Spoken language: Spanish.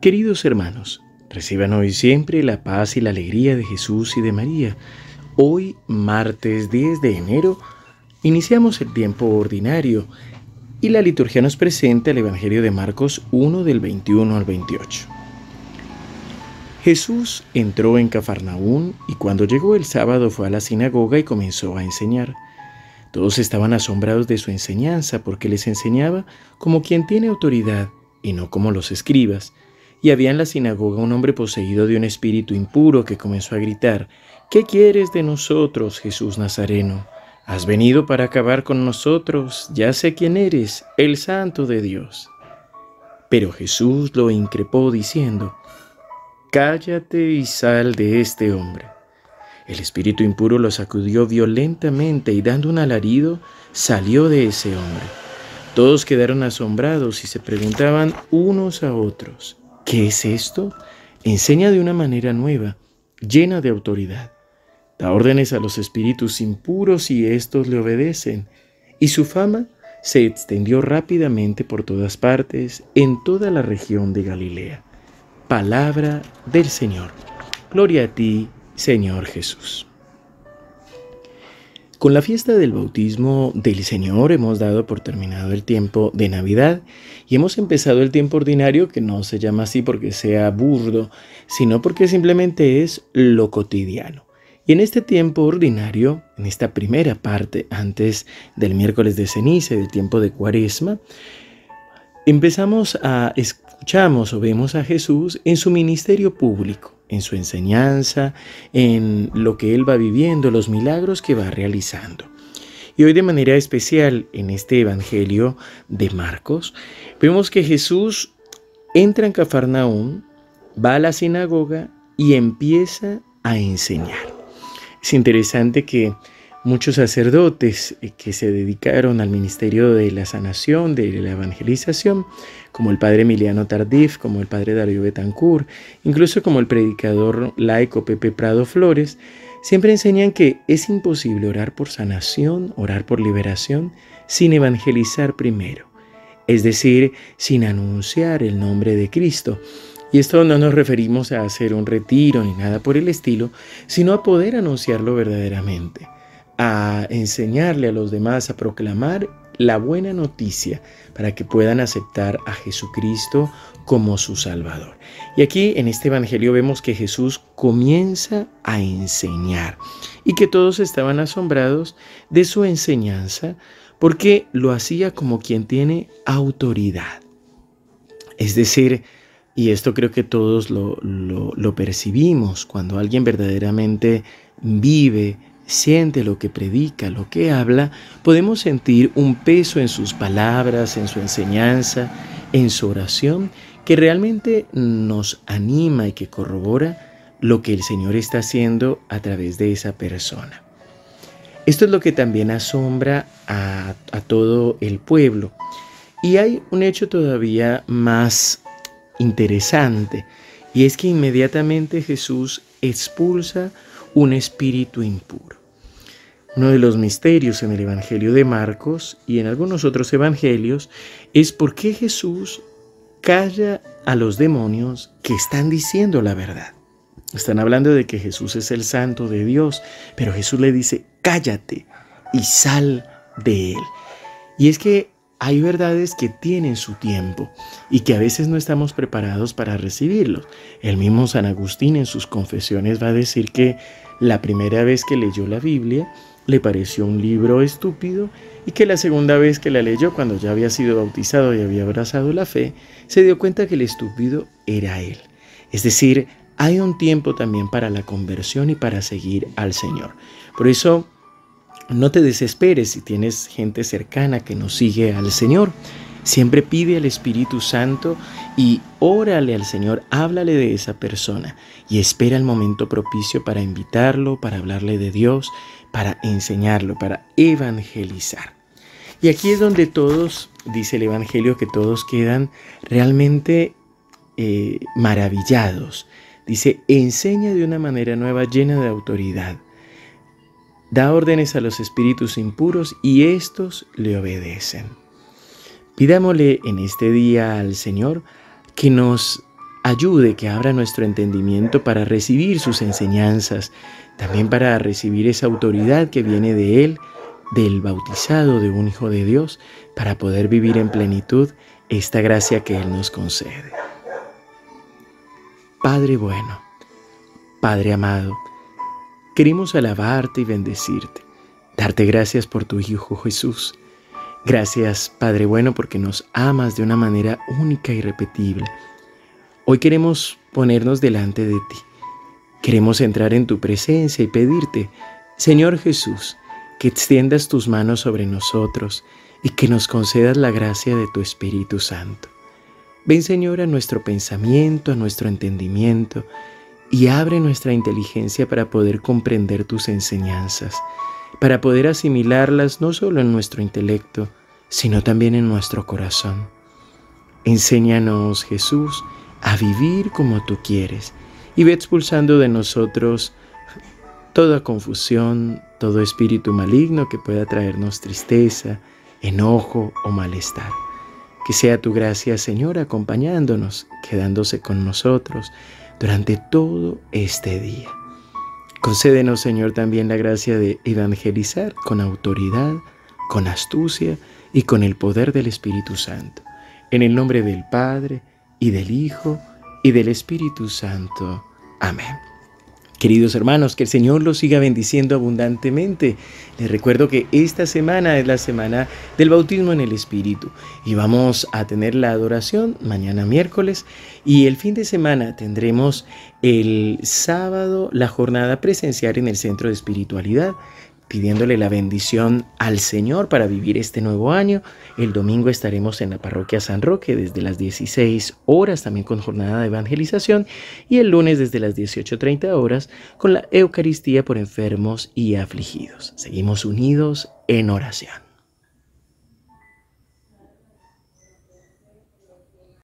Queridos hermanos, reciban hoy siempre la paz y la alegría de Jesús y de María. Hoy, martes 10 de enero, iniciamos el tiempo ordinario y la liturgia nos presenta el Evangelio de Marcos 1 del 21 al 28. Jesús entró en Cafarnaún y cuando llegó el sábado fue a la sinagoga y comenzó a enseñar. Todos estaban asombrados de su enseñanza porque les enseñaba como quien tiene autoridad y no como los escribas. Y había en la sinagoga un hombre poseído de un espíritu impuro que comenzó a gritar, ¿Qué quieres de nosotros, Jesús Nazareno? Has venido para acabar con nosotros, ya sé quién eres, el santo de Dios. Pero Jesús lo increpó diciendo, Cállate y sal de este hombre. El espíritu impuro lo sacudió violentamente y dando un alarido, salió de ese hombre. Todos quedaron asombrados y se preguntaban unos a otros, ¿Qué es esto? Enseña de una manera nueva, llena de autoridad. Da órdenes a los espíritus impuros y éstos le obedecen. Y su fama se extendió rápidamente por todas partes, en toda la región de Galilea. Palabra del Señor. Gloria a ti, Señor Jesús. Con la fiesta del bautismo del Señor hemos dado por terminado el tiempo de Navidad y hemos empezado el tiempo ordinario que no se llama así porque sea burdo, sino porque simplemente es lo cotidiano. Y en este tiempo ordinario, en esta primera parte antes del miércoles de ceniza y del tiempo de cuaresma, empezamos a escuchamos o vemos a Jesús en su ministerio público en su enseñanza, en lo que él va viviendo, los milagros que va realizando. Y hoy de manera especial en este Evangelio de Marcos, vemos que Jesús entra en Cafarnaún, va a la sinagoga y empieza a enseñar. Es interesante que muchos sacerdotes eh, que se dedicaron al ministerio de la sanación, de la evangelización, como el padre Emiliano Tardif, como el padre Darío Betancourt, incluso como el predicador laico Pepe Prado Flores, siempre enseñan que es imposible orar por sanación, orar por liberación, sin evangelizar primero, es decir, sin anunciar el nombre de Cristo. Y esto no nos referimos a hacer un retiro ni nada por el estilo, sino a poder anunciarlo verdaderamente a enseñarle a los demás a proclamar la buena noticia para que puedan aceptar a Jesucristo como su Salvador. Y aquí en este Evangelio vemos que Jesús comienza a enseñar y que todos estaban asombrados de su enseñanza porque lo hacía como quien tiene autoridad. Es decir, y esto creo que todos lo, lo percibimos cuando alguien verdaderamente vive siente lo que predica, lo que habla, podemos sentir un peso en sus palabras, en su enseñanza, en su oración, que realmente nos anima y que corrobora lo que el Señor está haciendo a través de esa persona. Esto es lo que también asombra a, todo el pueblo. Y hay un hecho todavía más interesante, y es que inmediatamente Jesús expulsa un espíritu impuro. Uno de los misterios en el Evangelio de Marcos y en algunos otros evangelios es por qué Jesús calla a los demonios que están diciendo la verdad. Están hablando de que Jesús es el santo de Dios, pero Jesús le dice, cállate y sal de él. Y es que hay verdades que tienen su tiempo y que a veces no estamos preparados para recibirlos. El mismo San Agustín en sus confesiones va a decir que la primera vez que leyó la Biblia, le pareció un libro estúpido y que la segunda vez que la leyó, cuando ya había sido bautizado y había abrazado la fe, se dio cuenta que el estúpido era él. Es decir, hay un tiempo también para la conversión y para seguir al Señor. Por eso, no te desesperes si tienes gente cercana que no sigue al Señor. Siempre pide al Espíritu Santo y órale al Señor, háblale de esa persona y espera el momento propicio para invitarlo, para hablarle de Dios, para enseñarlo, para evangelizar. Y aquí es donde todos, dice el Evangelio, que todos quedan realmente eh, maravillados. Dice, enseña de una manera nueva llena de autoridad. Da órdenes a los espíritus impuros y estos le obedecen. Pidámosle en este día al Señor que nos ayude, que abra nuestro entendimiento para recibir sus enseñanzas, también para recibir esa autoridad que viene de Él, del bautizado de un Hijo de Dios, para poder vivir en plenitud esta gracia que Él nos concede. Padre bueno, Padre amado, queremos alabarte y bendecirte, darte gracias por tu Hijo Jesús. Gracias, Padre bueno, porque nos amas de una manera única y irrepetible. Hoy queremos ponernos delante de ti. Queremos entrar en tu presencia y pedirte, Señor Jesús, que extiendas tus manos sobre nosotros y que nos concedas la gracia de tu Espíritu Santo. Ven Señor a nuestro pensamiento, a nuestro entendimiento, y abre nuestra inteligencia para poder comprender tus enseñanzas, para poder asimilarlas no solo en nuestro intelecto, sino también en nuestro corazón. Enséñanos, Jesús, a vivir como tú quieres y ve expulsando de nosotros toda confusión, todo espíritu maligno que pueda traernos tristeza, enojo o malestar. Que sea tu gracia, Señor, acompañándonos, quedándose con nosotros durante todo este día. Concédenos, Señor, también la gracia de evangelizar con autoridad, con astucia y con el poder del Espíritu Santo. En el nombre del Padre, y del Hijo, y del Espíritu Santo. Amén. Queridos hermanos, que el Señor los siga bendiciendo abundantemente. Les recuerdo que esta semana es la semana del bautismo en el Espíritu y vamos a tener la adoración mañana miércoles y el fin de semana tendremos el sábado la jornada presencial en el Centro de Espiritualidad pidiéndole la bendición al Señor para vivir este nuevo año. El domingo estaremos en la parroquia San Roque desde las 16 horas, también con jornada de evangelización, y el lunes desde las 18.30 horas con la Eucaristía por enfermos y afligidos. Seguimos unidos en oración.